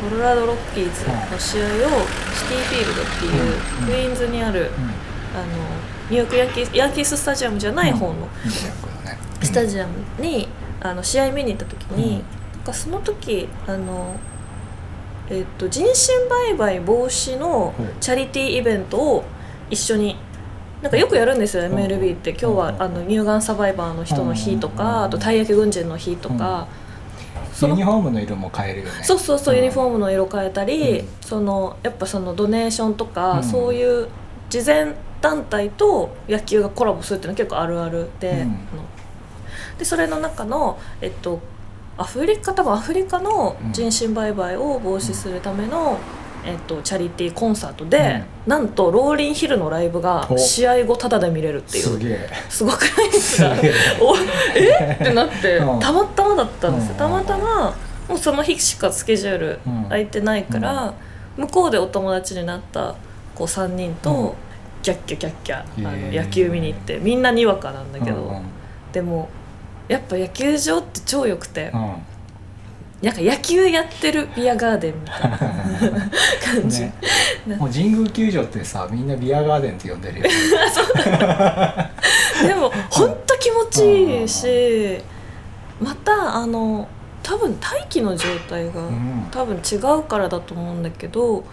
コロラドロッキーズの試合をシティフィールドっていううん。クイーンズにあるうん。あのニューヨークヤンキースヤンキーススタジアムじゃない方のスタジアムにあの試合見に行った時に、うん。なんかその時あの、えっと人身売買防止のうんチャリティーイベントを一緒になんかよくやるんですよ、うん。MLB って。今日はあの乳がんサバイバーの人の日とうん。かあとたい焼き軍人の日とか、そのユニフォームの色も変えるよね。そうそうそう、ん。ユニフォームの色変えたり、うん。そのやっぱそのドネーションとか、うん。そういう慈善団体と野球がコラボするっていうのは結構あるあるで,、でそれの中の、えっと、アフリカ多分アフリカの人身売買を防止するための、えっと、チャリティーコンサートで、なんとローリンヒルのライブがお。試合後タダで見れるっていう。すごくないですか？おえ？ってなって、うん。たまたまだったんですよ、うん。たまたまもうその日しかスケジュールうん。空いてないから、向こうでお友達になった子3人うん。とキャッキャキャッキャあの野球見に行ってみんなにわかなんだけど、うんうん。でもやっぱ野球場って超良くて、うんなんか野球やってるビアガーデンみたいな感じ、ね、もう神宮球場ってさみんなビアガーデンって呼んでるよね。でも 本当気持ちいいしまたあの多分大気の状態がうん。多分違うからだと思うんだけど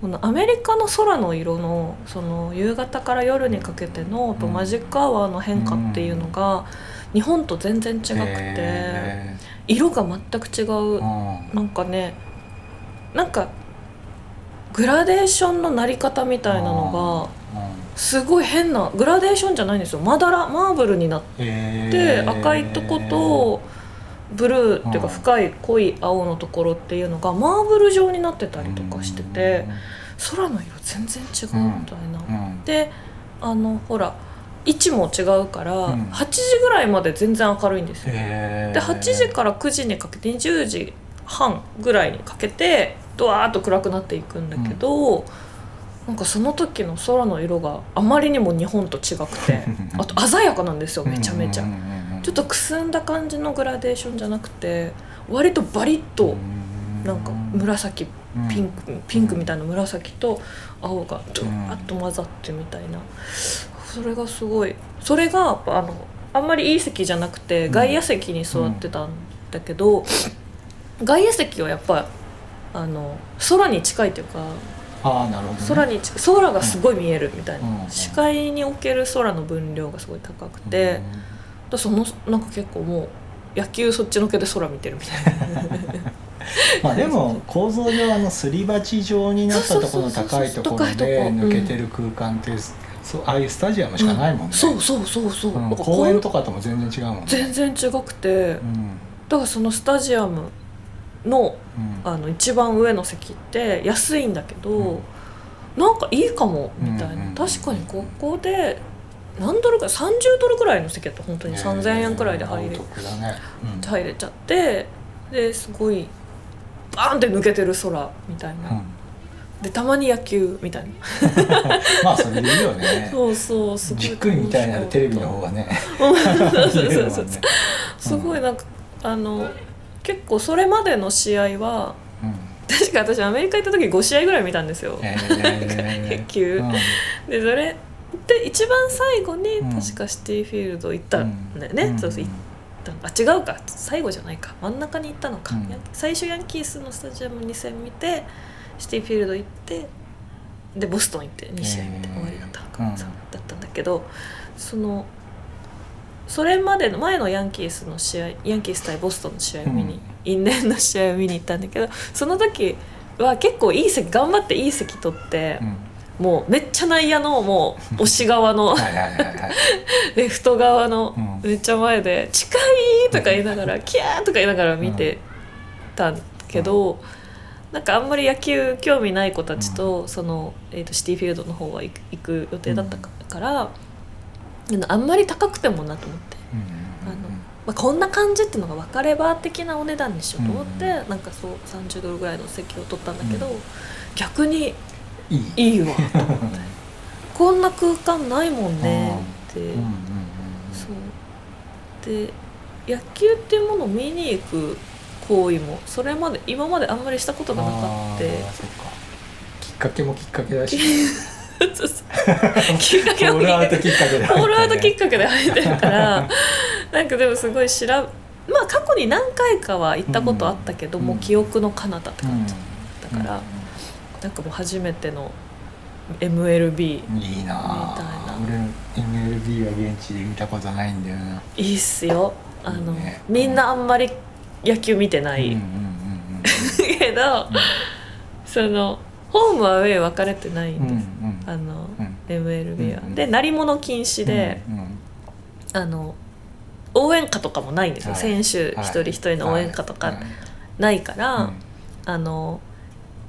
このアメリカの空の色のその夕方から夜にかけてのマジックアワーの変化っていうのが日本と全然違くて。へ色が全く違う。なんかねなんかグラデーションのなり方みたいなのがうん。すごい変なグラデーションじゃないんですよ。まだらマーブルになって赤いとことブルーっていうかうん。深い濃い青のところっていうのがマーブル状になってたりとかしてて空の色全然違うみたいな。うん。であのほら位置も違うから、うん。8時ぐらいまで全然明るいんですよ。で8時から9時にかけて20時半ぐらいにかけてドワーッと暗くなっていくんだけど、なんかその時の空の色があまりにも日本と違くて あと鮮やかなんですよめちゃめちゃ。うん。うんうんうんちょっとくすんだ感じのグラデーションじゃなくて割とバリッとなんか紫ピンクピンクみたいな紫と青がドワーッと混ざってみたいなそれがすごい。それがあのあんまりいい席じゃなくてうん。外野席に座ってたんだけど外野席はやっぱあの空に近いというかああなるほどね。空に空がすごい見えるみたいうん。な視界における空の分量がすごい高くて。だそのなんか結構もう野球そっちのけで空見てるみたいな。まあでも構造上あのすり鉢状になったところの高いところで抜けてる空間ってそうああいうスタジアムしかないもんね、そうそうそうそう、うん公園とかとも全然違うもんね。全然違くてうん。だからそのスタジアムのうん。あの一番上の席って安いんだけど、うん。なんかいいかもみたいな、うんうんうん確かにここで何ドルか30ドルくらいの席だった本当に。3000円くらいで入れね、うん。入れちゃってですごいバーンって抜けてる空みたいな、うんでたまに野球みたいな。まあそれでいいよね。そうそうすごいじっくり見たいならテレビの方がね。すごいなんかあの結構それまでの試合はうん。確か私アメリカ行った時5試合ぐらい見たんですよ、えー 野球。うん。でそれで一番最後にうん。確かシティフィールド行ったんだよね、うん。そうそう行ったあ違うか。最後じゃないか。真ん中に行ったのか、最初ヤンキースのスタジアム2戦見てシティフィールド行ってでボストン行って2試合見て終わりだったうんだったんだけどそのそれまでの前のヤンキースの試合ヤンキース対ボストンの試合を見に、うん因縁の試合を見に行ったんだけどその時は結構いい席頑張っていい席取ってう、んもうめっちゃ内野のもう押し側のレフト側のうんめっちゃ前で「近い!」とか言いながら「キャー!」とか言いながら見てたんけど、なんかあんまり野球興味ない子たちと、その、えー、とシティフィールドの方は行く行く予定だったから、あんまり高くてもなと思って。うんあのまあ、こんな感じっていうのが分かれば的なお値段にしようと思って、うんなんかそう30ドルぐらいの席を取ったんだけど、逆にいい。いいわと思って。こんな空間ないもんねって、う。んうんうんそうで野球っていうものを見に行く行為もそれまで今まであんまりしたことがなかったきっかけもきっかけだし。きっかけをホールアウトきっかけでホールアウトきっかかけで入ってるから なんかでもすごい知らまあ過去に何回かは行ったことあったけど、うん。もう記憶の彼方って感じだから、うん。なんかもう初めての MLB いいなあ。俺 MLB は現地で見たことないんだよな。いいっすよ。あの、いいね。みんなあんまり野球見てない、けどそのホームアウェイ分かれてないんです、うんあの、うん。MLB は、うんで鳴り物禁止で、あの応援歌とかもないんですよ、はい。選手はい。一人一人の応援歌とかはい。ないから、うん。あの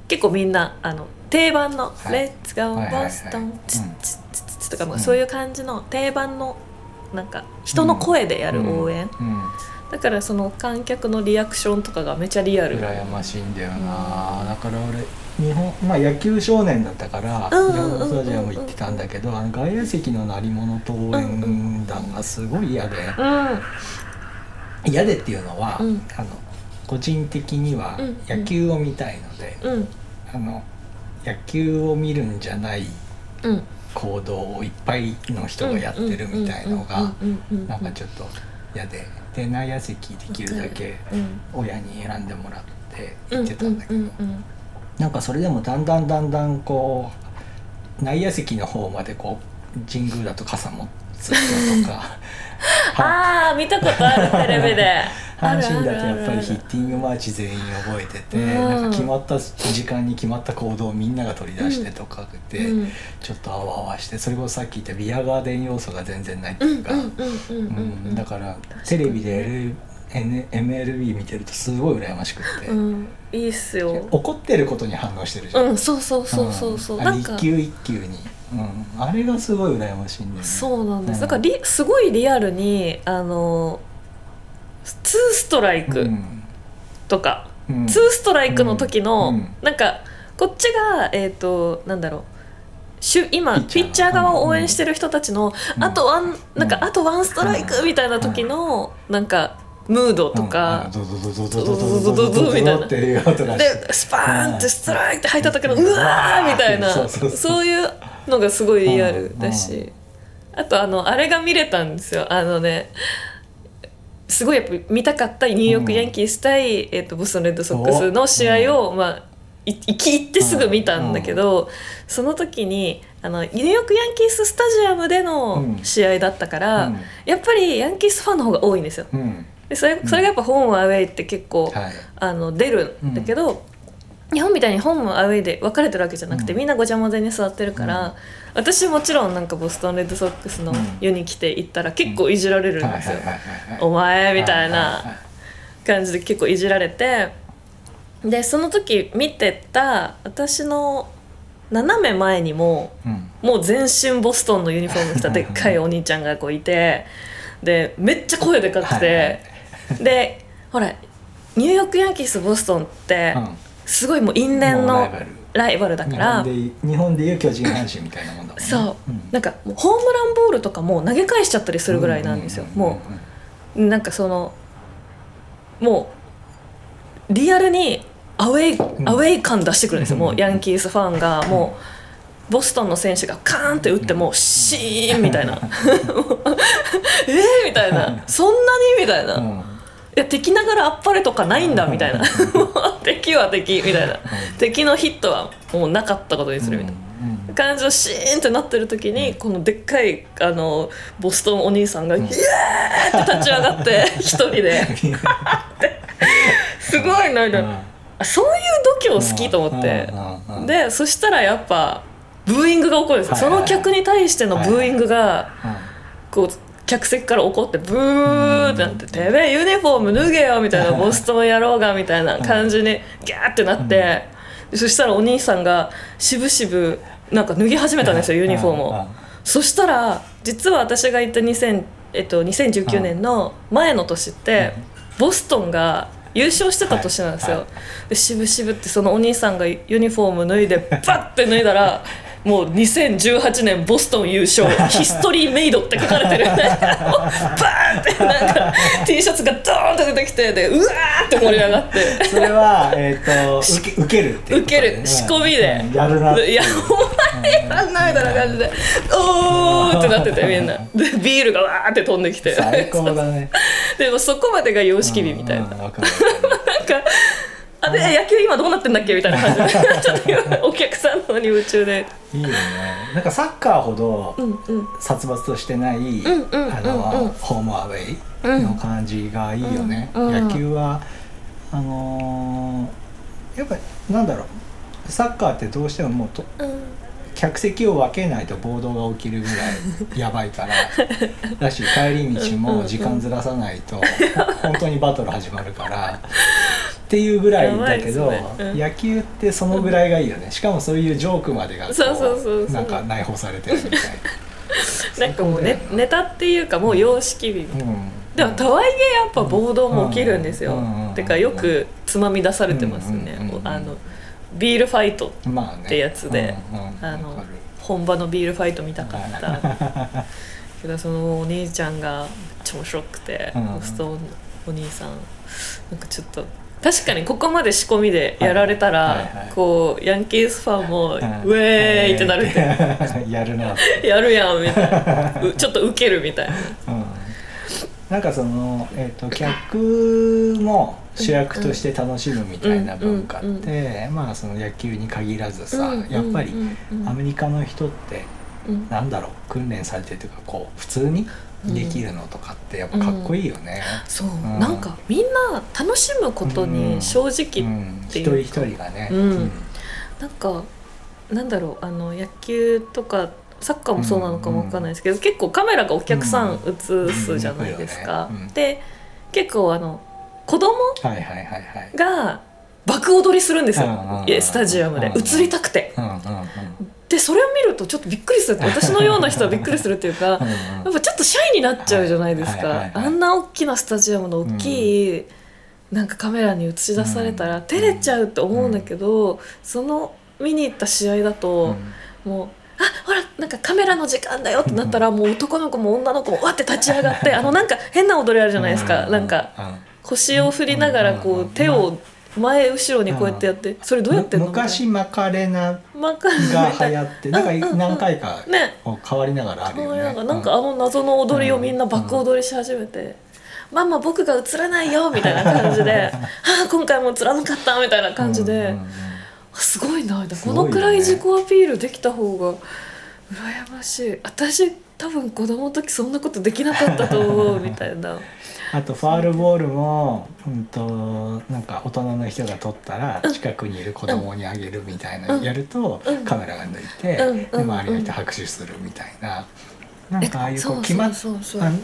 結構みんなあの定番の「はい。レッツゴーボストン」チッチッチッチッとかそういう感じの定番のなんか人の声でやる応援、うんだからその観客のリアクションとかがめちゃリアル。羨ましいんだよな、うんだから俺日本まあ野球少年だったからうん日本のスタジアム行ってたんだけどあの外野席の鳴り物と応援団がすごい嫌で。うん。嫌でっていうのは、うん。あの個人的にはうん野球を見たいので、うん。あの野球を見るんじゃないうん。行動をいっぱいの人がやってるみたいのがなんかちょっと嫌でで内野席できるだけうん。親に選んでもらってうん。行ってたんだけど、なんかそれでもだんだんだんだんこう内野席の方までこう神宮だと傘持つ人とか。ああ見たことあるテレビで 阪神だとやっぱりヒッティングマーチ全員覚えてて、うん。なんか決まった時間に決まった行動をみんなが取り出してとかで、うん。ちょっとあわあわしてそれこそさっき言ったビアガーデン要素が全然ないってうんいうか、うんだからテレビで N MLB 見てるとすごい羨ましくって、うん。いいっすよ。怒ってることに反応してるじゃん、うんそうそうそうそうそうう。ん。一球一球に、うん、あれがすごい羨ましいんだよね。そうなんです。うん。だからリすごいリアルにあのトライクとか、うん。ツーストライクの時の、うん。なんかこっちがえっ、となんだろう。今ピッチャー側を応援してる人たちの、うん。あとワンなんか、うんあとワンストライクみたいな時の、なんかムードとか、ドドドドドドドドドドドみたいなでスパーンってストライクって入った時のうわーみたいなそういうのがすごいリアルだうしあとあのあれが見れたんですよあのねすごいやっぱ見たかったニューヨークヤンキース対、えー、とボストン・レッドソックスの試合を、まあ、い行き行ってすぐ見たんだけど、その時にあのニューヨークヤンキーススタジアムでのうん試合だったから、うん。やっぱりヤンキースファンの方が多いんですよ。うん。でそれそれがやっぱホームアウェイって結構、はい。あの出るんだけど、日本みたいにホームアウェイで分かれてるわけじゃなくて、うん。みんなごちゃ混ぜに座ってるから、うん私もちろんなんかボストン・レッドソックスのうん。ユニ着て行ったら結構いじられるんですよ。お前みたいな感じで結構いじられて。でその時見てた私の斜め前にもうん。もう全身ボストンのユニフォーム着たでっかいお兄ちゃんがこういて。でめっちゃ声でかくて、でほらニューヨークヤンキースボストンってうん。すごいもう因縁のライバルだから。日本で日本でいう巨人阪神みたいなもんだもんね。そう、ん。なんかもうホームランボールとかも投げ返しちゃったりするぐらいなんですよ、もうなんかそのもうリアルにアウェイ、ん。アウェイ感出してくるんですよ、うんもうヤンキースファンがもうボストンの選手がカーンって打ってもシーンみたいな。えーみたいな。そんなにみたいな、いうん。や敵ながらあっぱれとかないんだみたいな敵は敵みたいな。敵のヒットはもうなかったことにするみたいな。うん感じのシーンってなってる時にこのでっかいあのボストンお兄さんが「イエーイ!」って立ち上がって 一人で。すごいなんかあそういう度胸好きと思って。でそしたらやっぱブーイングが起こるんですはいはいの客に対してのブーイングがうん。こう客席から怒ってブーってなって「てめえユニフォーム脱げよ」みたいな「ボストン野郎が」みたいな感じにギャーってなってでそしたらお兄さんがしぶしぶなんか脱ぎ始めたんですよユニフォームを。そしたら実は私が行った2000、えっと、2019年の前の年ってボストンが優勝してた年なんですよ。でしぶしぶってそのお兄さんがユニフォーム脱いでバッて脱いだら もう2018年ボストン優勝ヒストリーメイドって書かれてる。バーンってなんか T シャツがドーンと出てきてでうわーって盛り上がって。それはえっ、と受け受けるっていうこと受ける。仕込みで。うんやるなっていやお前やんなみたいな感じで。おーってなっててみんな。でビールがわーって飛んできて。最高だね。でもそこまでが様式美みたいな、うんうん なんかあで野球今どうなってんだっけみたいな感じで。ちょっと今お客さんの方に夢中で。るいいよね。なんかサッカーほど殺伐としてない、んうんうんあの、うんホームアウェイの感じがいいよね、うんうん。野球はあのーやっぱりなんだろう。サッカーってどうしてももうとうん客席を分けないと暴動が起きるぐらいやばいから だし帰り道も時間ずらさないと本当にバトル始まるからっていうぐらいだけど、ね。うん。野球ってそのぐらいがいいよね。しかもそういうジョークまでがなんか内包されてるみたいな。んかもうねネタっていうかもう様式美みたいな。な。うん。でもとはいえやっぱ暴動も起きるんですよ、うん。てかよくつまみ出されてますね、うん。うん。うん。あのビールファイトってやつであの本場のビールファイト見たかった。けどそのお兄ちゃんが超ショックて、うんホストお兄さんなんかちょっと確かにここまで仕込みでやられたら、こうヤンキースファンも、うん。ウェーイってなるって、やるな。って、やるやんみたいな。うちょっとウケるみたいな。うん、なんかその、えー、と客も主役として楽しむみたいな文化って、うんうんまあその野球に限らずさ、うんやっぱりうんうん。アメリカの人ってうん。なんだろう訓練されてるというかこう普通にできるのとかってやっぱかっこいいよね。そう、ん。なんかみんな楽しむことに正う直、ん、ていう一人一人がね、うん。なんかなんだろうあの野球とかサッカーもそうなのかもわかんないですけど、結構カメラがお客さん映すじゃないですか。うんうんで結構あの子供はいはいはいはい。が爆踊りするんですよ、スタジアムで、うんうん映りたくて。うんうんうん。でそれを見るとちょっとびっくりする。私のような人はびっくりするっていうか。うんやっぱちょっとシャイになっちゃうじゃないですか、あんな大きなスタジアムの大きい、なんかカメラに映し出されたら照れちゃうって思うんだけど、その見に行った試合だと、もう「あほらなんかカメラの時間だよ」ってなったらもう男の子も女の子もわって立ち上がってあのなんか変な踊りあるじゃないですか、なんか腰を振りながらこう手を前後ろにこうやってやってそれどうやってんの？昔マカレナが流行ってなんか何回か変わりながらあるよね。なんかなんかあの謎の踊りをみんなバック踊りし始めて「ママ僕が映らないよ」みたいな感じで「は あ今回も映らなかった」みたいな感じで、うんうんうんすごいな。このくらい自己アピールできた方が羨ましい。私多分子供の時そんなことできなかったと思うみたいな。あとファールボールも、うん、となんか大人の人が取ったら近くにいる子供にあげるみたいなうん。やるとうん。カメラが抜いて周りの人拍手するみたいな。なんかああいうこそうう決まっ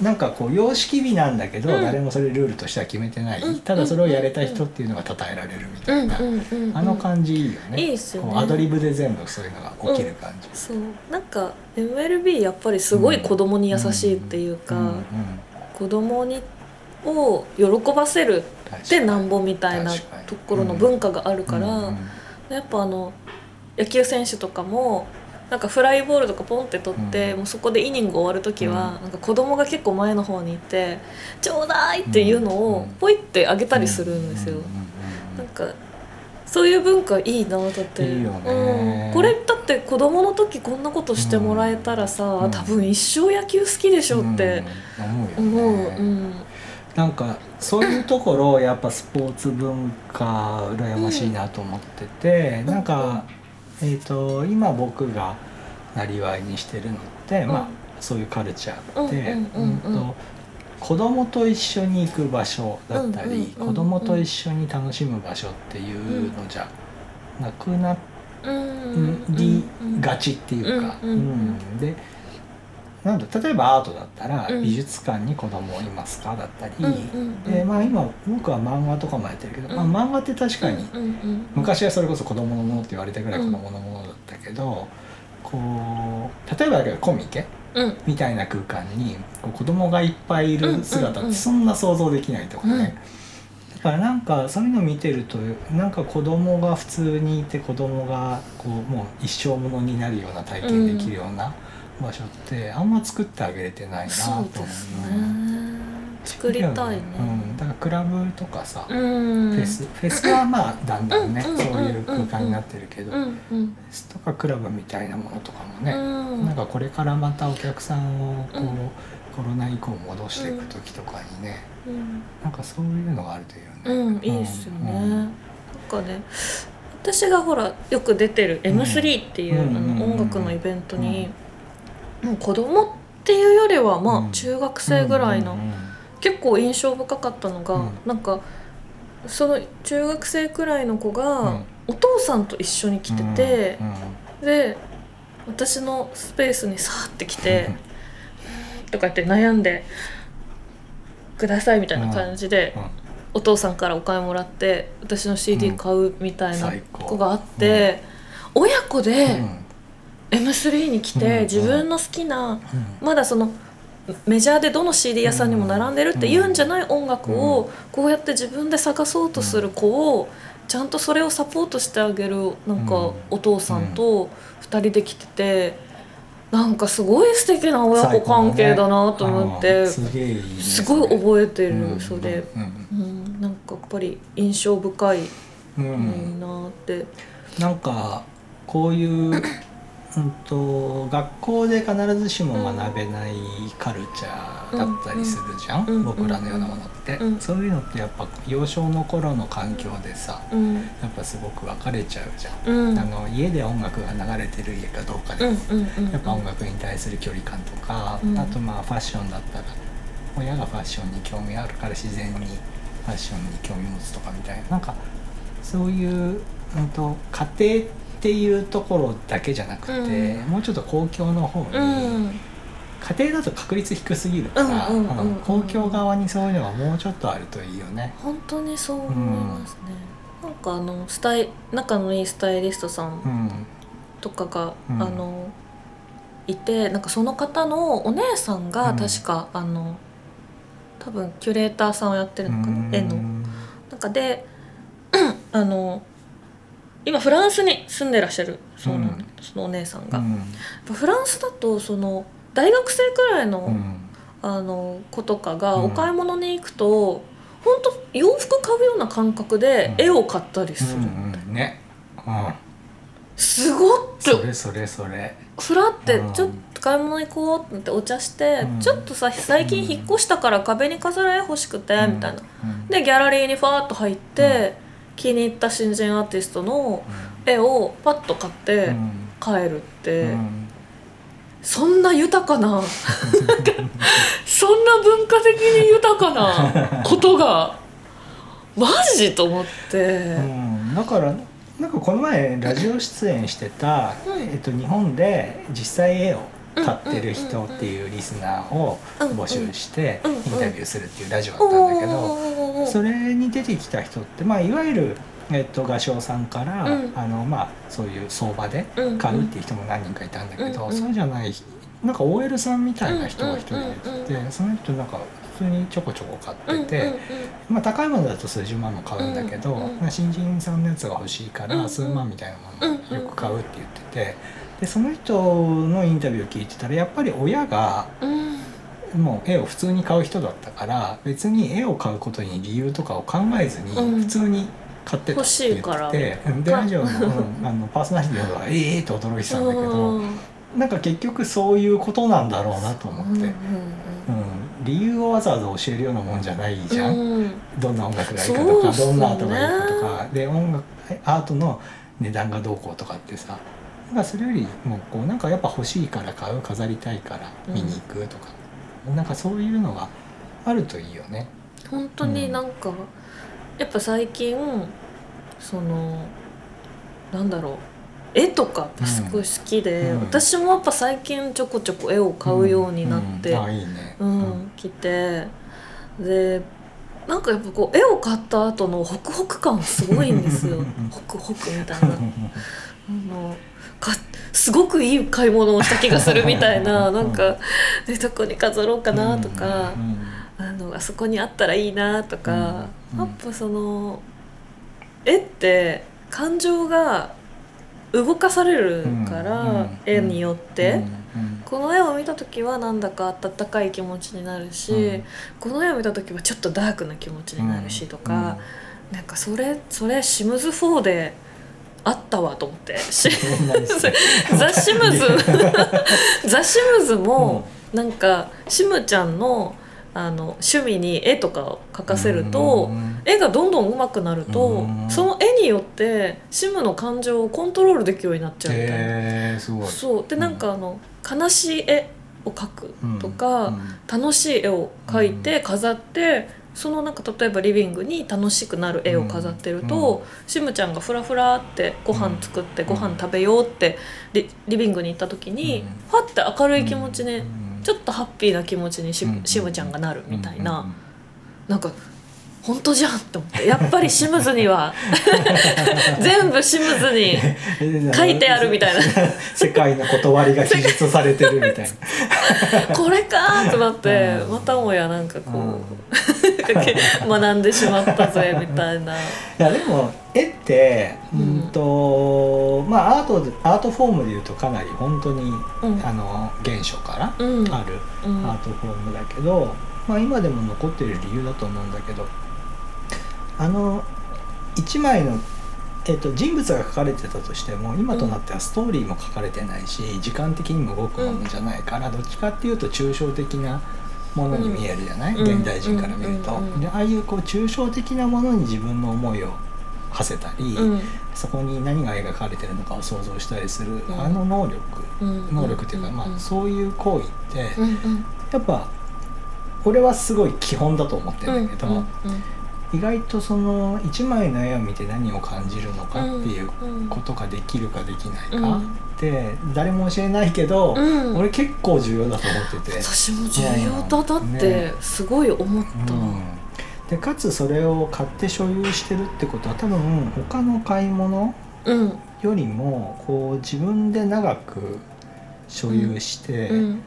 なんかこう様式美なんだけど、うん。誰もそれルールとしては決めてない、うん。ただそれをやれた人っていうのが称えられるみたいな、うんうんうんうん。あの感じいいよね。いいっすよアドリブで全部そういうのが起きる感じ、そうなんか MLB やっぱりすごい子供に優しいっていうか、うんうん子供にを喜ばせるってなんぼみたいなところの文化があるから、うんうん。やっぱあの野球選手とかもなんかフライボールとかポンって取って、うん。もうそこでイニング終わる時は、うん。なんか子供が結構前の方にいて「ちょうだい!」っていうのをうんポイってあげたりするんですよ。うううん。なんかそういう文化いいなだって。いいよね。うん、これだって子供の時こんなことしてもらえたらさ、うん。多分一生野球好きでしょってうん。思うね。う。ん。なんかそういうところやっぱスポーツ文化羨ましいなと思ってて、なんか、えー、と今僕がなりわいにしてるのって、まあそういうカルチャーって、うんうんうんうん。うんと子供と一緒に行く場所だったり、うんうんうんうん子供と一緒に楽しむ場所っていうのじゃなくなうんりがちっていうか、うんうん。うん。でなんだ例えばアートだったらうん。美術館に子供いますか？だったり、うんうんうん。でまあ、今僕は漫画とかもやってるけど、うん。まあ、漫画って確かにうんうん昔はそれこそ子供のものって言われたぐらい子供のものだったけど、こう例えばだけどコミケうん。みたいな空間にこう子供がいっぱいいる姿ってうんうんうんそんな想像できないとかね、からなんかそういうの見てるとなんか子供が普通にいて子供がこうもう一生ものになるような体験できるような場所ってあんま作ってあげれてないなと思うそうですね。作りたいね。うん、だからクラブとかさ、うん。フェスフェスはまあだんだんね、うんそういう空間になってるけど、フェスとかクラブみたいなものとかもね、うんなんかこれからまたお客さんをこう、うん。コロナ以降戻していく時とかにね、うん。なんかそういうのがあるといいよね。うん、いいですよね、うん。なんかね私がほらよく出てる M3 っていう、うんあのうん音楽のイベントに、もう子供っていうよりはまあ、うん。中学生ぐらいの、結構印象深かったのが、うん。なんかその中学生くらいの子が、うん。お父さんと一緒に来ててで私のスペースにさーって来てとか言って悩んでくださいみたいな感じで、うん。お父さんからお金もらって私の CD 買うみたいな子があって、親子でうん M3 に来て、うん自分の好きなうん。まだそのメジャーでどの CD 屋さんにも並んでるって言うんじゃない音楽をこうやって自分で探そうとする子をちゃんとそれをサポートしてあげるなんかうん。お父さんと2人で来ててなんかすごい素敵な親子関係だなと思って、すごい覚えてる、うん。それ。うん。うん、なんかやっぱり印象深い、うんいいなって。なんかこういう、うん、と学校で必ずしも学べないカルチャーだったりするじゃん、うん僕らのようなものって、うんそういうのってやっぱ幼少の頃の環境でさうん、やっぱすごく分かれちゃうじゃん、うん、あの家で音楽が流れてる家かどうかで、うん、うん、うん、やっぱ音楽に対する距離感とか、うん。あとまあファッションだったら親がファッションに興味あるから自然にファッションに興味持つとかみたいななんかそういう、うん、と家庭っていうところだけじゃなくて、うん。もうちょっと公共の方に、うん、家庭だと確率低すぎるから、うんうんうんうんうん。公共側にそういうのがもうちょっとあるといいよね。本当にそう思いますね。なんかあのスタイ仲のいいスタイリストさうん。んとかが、うん。あのいてなんかその方のお姉さんがうん。確か、あの多分キュレーターさんをやってるのかな、絵の。なんかで あの今フランスに住んでらっしゃるそうなん。だ、そのお姉さんが、うん。ぱフランスだとその大学生くらいの,、うん。あの子とかがうん。お買い物に行くと、本当洋服買うような感覚でうん。絵を買ったりする、うんうん。ね、うん、すごっそれそれそれ。ふらってうん。ちょっと買い物行こうってお茶して、うん。ちょっとさ最近引っ越したから壁に飾る絵欲しくて、みたいな。うん。でギャラリーにファーッと入って、気に入った新人アーティストの絵をパッと買ってうん。帰るって、うん。そんな豊かなそんな文化的に豊かな ことがマジと思って、うん。だからなんかこの前ラジオ出演してた、うん。えっと、日本で実際絵を買ってる人っていうリスナーを募集してインタビューするっていうラジオだったんだけどそれに出てきた人って、まあ、いわゆる、えっと、画商さんから、うんあのまあ、そういう相場でうん買うっていう人も何人かいたんだけど、そうじゃないなんか OL さんみたいな人が一人いて、その人なんか普通にちょこちょこ買ってて。まあ、高いものだと数十万も買うんだけど、新人さんのやつが欲しいから数万みたいなものをよく買うって言っててでその人のインタビューを聞いてたらやっぱり親がうん。もう絵を普通に買う人だったから別に絵を買うことに理由とかを考えずにうん。普通に買ってたって言ってでラジオの,、うんあのパーソナリティの方が「ええ!」と驚いてたんだけど、うん。なんか結局そういうことなんだろうなと思って、うん。うん。理由をわざわざ教えるようなもんじゃないじゃん。うん。どんな音楽がいいかとか、ね。どんなアートがいいかとか。で音楽アートの値段がどうこうとかってさかそれよりもこうなんかやっぱ欲しいから買う飾りたいから見に行くとか、なんかそういうのがあるといいよね。本当になんか、やっぱ最近そのなんだろう。絵とかすごい好きで、うん。私もやっぱ最近ちょこちょこ絵を買うようになって、うん。あいいね。うん来てでなんかやっぱこう絵を買った後のホクホク感すごいんですよ。ホクホクみたいな。あのかすごくいい買い物をした気がするみたいな なんかでどこに飾ろうかなとか、うんあのあそこにあったらいいなとか、うんやっぱその絵って感情が動かされるから、うん絵によって。うんこの絵を見た時はなんだか温かい気持ちになるし、うん。この絵を見た時はちょっとダークな気持ちになるしとか、なんかそれそれシムズ4であったわと思って。ザ・シムズ。ザ・シムズもなんかシムちゃんのあの趣味に絵とかを描かせると、うん。絵がどんどん上手くなると、うん。その絵によってシムの感情をコントロールできるようになっちゃうみたいな。そう。でなんかあの悲しい絵を描くとか、うん。楽しい絵を描いて飾って、そのなんか例えばリビングに楽しくなる絵を飾ってると、シムちゃんがフラフラってご飯作ってうん。ご飯食べようってリリビングに行った時に、うん。ファって明るい気持ちね、うんちょっとハッピーな気持ちにし、うんシムちゃんがなるみたいな、うん。なんか本当じゃんって思って。やっぱりシムズには。全部シムズに書いてあるみたいな。世界の断りが記述されてるみたいな。これかーってなってうん。またもやなんかこうん。う学んでしまったぜみたいな。いやでも絵ってううんんとまあアートでアートフォームでいうとかなり本当に、うん。あの原初からうん。あるうん。アートフォームだけど、まあ、今でも残ってる理由だと思うんだけどあの一枚の、えっと人物が描かれてたとしても今となってはストーリーも書かれてないし時間的にも動くものじゃないから、どっちかっていうと抽象的なものに見えるじゃない、うん。現代人から見ると。でああいうこう抽象的なものに自分の思いを馳せたり、うん。そこに何が描かれてるのかを想像したりする、うん。あの能力、うん。能力っていうか、まあ、そういう行為って、やっぱ俺はすごい基本だと思ってるんだけど、うん意外とその一枚の絵を見て何を感じるのかっていううんことができるかできないうん。かって誰も教えないけど、うん。俺結構重要だと思ってて。私も重要だ。だってすごい思った。うん。でかつそれを買って所有してるってことは多分他の買い物うん。よりもこう自分で長く所有して、うん。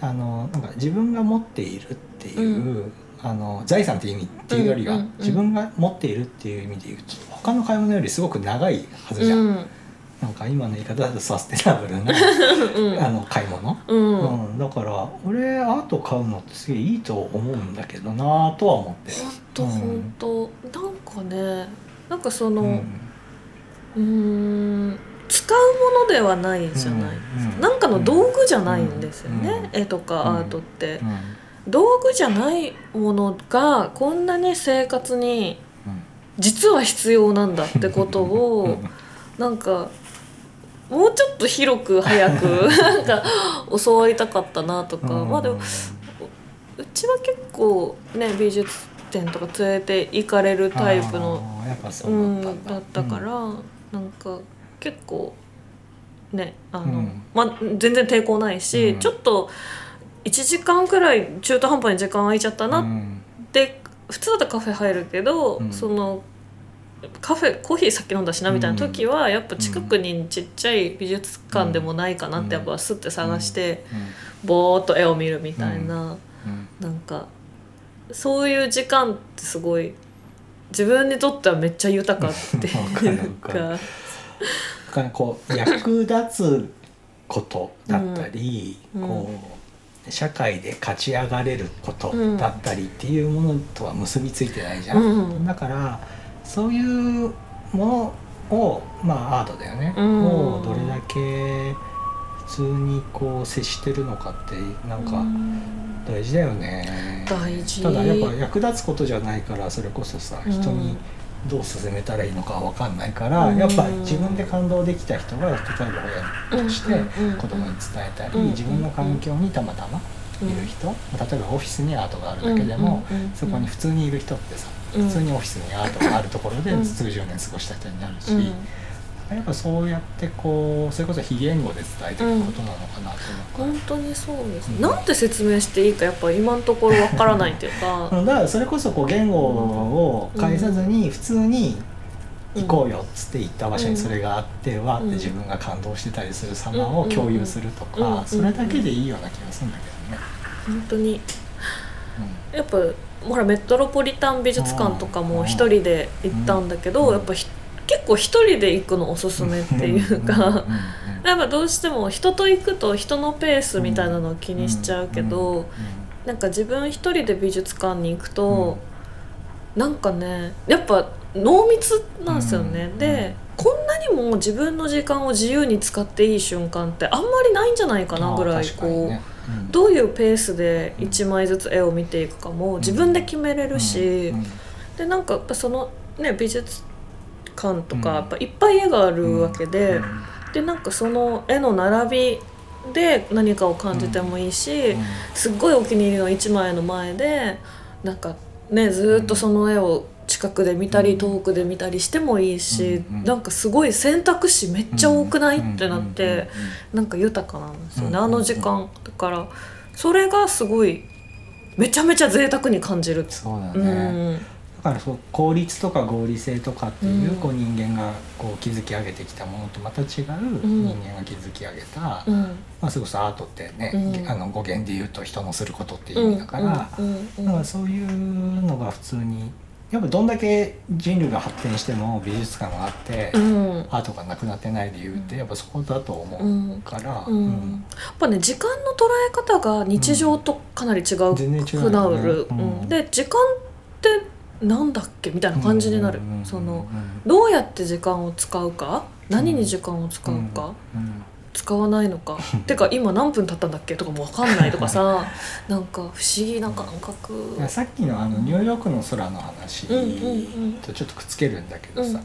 あのなんか自分が持っているっていう、あの財産っていう意味っていうよりは、うんうんうん。自分が持っているっていう意味で言うと他の買い物よりすごく長いはずじゃん、うん。なんか今の言い方だとサステナブルな うん。あの買い物、うん。うんだから俺アート買うのってすげえいいと思うんだけどなとは思ってる。本当うん本当なんかねなんかそのうん。使うものではないじゃない、うん。うん。なんかの道具じゃないんですよね、うん。絵とかアートって、うん道具じゃないものがこんなに生活に実は必要なんだってことうん。をなんかもうちょっと広く早く なんか教わりたかったなとか、まあでもうちは結構ね美術展とか連れて行かれるタイプのううだったんだ,、ったから、なんか結構ねあの、うん。まあ、全然抵抗ないし、うん。ちょっと1時間くらい中途半端に時間空いちゃったな。っうん。て、普通だったらカフェ入るけど、うん。そのカフェコーヒーさっき飲んだしなみたいな時は、やっぱ近くにちっちゃい美術館でもないかなってやっぱスッて探して、ぼーっと絵を見るみたいな、うん。なんかそういう時間ってすごい自分にとってはめっちゃ豊かっていうわかこう役立つことだったり、うん。こう社会で勝ち上がれることうん。だったりっていうものとは結びついてないじゃん、うん。だからそういうものをまあアートだよね、うん。をどれだけ普通にこう接してるのかってなんか大事だよね。大事。ただやっぱ役立つことじゃないからそれこそさうん。人にどう進めたらいいのかわかんないから、うん。やっぱ自分で感動できた人が例えば親として子供に伝えたり、うん自分の環境にたまたまいる人、例えばオフィスにアートがあるだけでも、そこに普通にいる人ってさ、うん。普通にオフィスにアートがあるところでうん。数十年過ごした人になるし、うんやっぱそうやってこうそれこそ非言語で伝えていくことなのかなと思う本当にそうです、うん。なんて説明していいかやっぱ今のところわからないっていうか。うんだからそれこそこう言語を介さずに普通に行こうよっつって行った場所にそれがあってわーって自分が感動してたりする様を共有するとうん。かそれだけでいいような気がするんだけどね。本当に。やっぱほらメトロポリタン美術館とかも一人で行ったんだけど、うん。やっぱひ結構一人で行くのおすすめっていうか、やっぱどうしても人と行くと人のペースみたいなのを気にしちゃうけど、なんか自分一人で美術館に行くと、なんかねやっぱ濃密なんですよね、うん。でこんなにも自分の時間を自由に使っていい瞬間ってあんまりないんじゃないかなぐらいこう、どういうペースで1枚ずつ絵を見ていくかも自分で決めれるし、でなんかやっぱそのね美術館とかうん。やっぱいっぱい絵があるわけで、でなんかその絵の並びで何かを感じてもいいし、すっごいお気に入りの1枚の前でなんかねずーっとその絵を近くで見たりうん。遠くで見たりしてもいいし、うんうんなんかすごい選択肢めっちゃ多くない、ってなって、なんか豊かなんですよね、うんあの時間だから。それがすごいめちゃめちゃ贅沢に感じる。そうだうね、からそう効率とか合理性とかっていう,、うん。こう人間がこう築き上げてきたものとまた違う人間が築き上げた、うん。まあ、それこそアートってね、うん。あの語源で言うと人のすることっていう意味だから、うん。うん。うん。だからそういうのが普通にやっぱどんだけ人類が発展しても美術館があって、うん。アートがなくなってない理由ってやっぱそこだと思うん。うから、うん。やっぱね時間の捉え方が日常とかなり違うくなる、うん。うん。で時間ってなんだっけみたいな感じになる、うんそのどうやって時間を使うか？何に時間を使うか、うん使わないのか？てか今何分経ったんだっけとかも分かんないとかさ。なんか不思議な感覚。さっきのあのニューヨークの空の話とちょっとくっつけるんだけどさ、うん。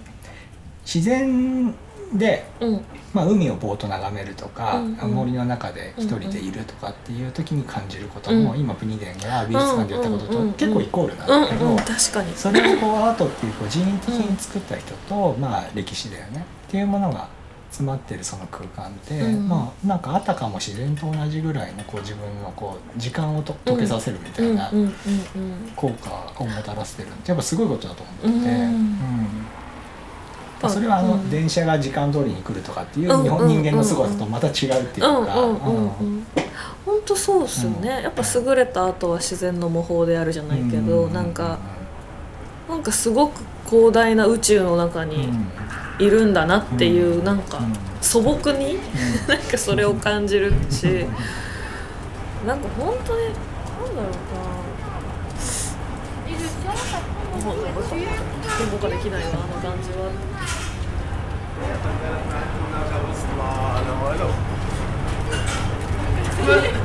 自然で、うん。まあ、海をぼーっと眺めるとか、うんうん。森の中で一人でいるとかっていう時に感じることも、うん。今プニデンが美術館で言ったこととうんうんうんうん。結構イコールなんうんだけど、うん確かに。それをこうアートっていうこう人為的に作った人と、まあ歴史だよねっていうものが詰まってるその空間って、うん。まあなんかあたかも自然と同じぐらいのこう自分のこう時間をと溶けさせるみたいなうんうんうん効果をもたらしてるってやっぱすごいことだと思ってて、うんうんそれはあの、うん電車が時間通りに来るとかっていううん日本人間の凄さとまた違うっていううんか。本当そうっすよね、うん。やっぱ優れた後は自然の模倣であるじゃないけど、うなんかなんかすごく広大な宇宙の中うん。にいるんだなっていう、うん。なんかうん。素朴に なんかそれを感じるしなんか本当になんだろうな。もうなん。か言語化できないわあの感じは。Hello.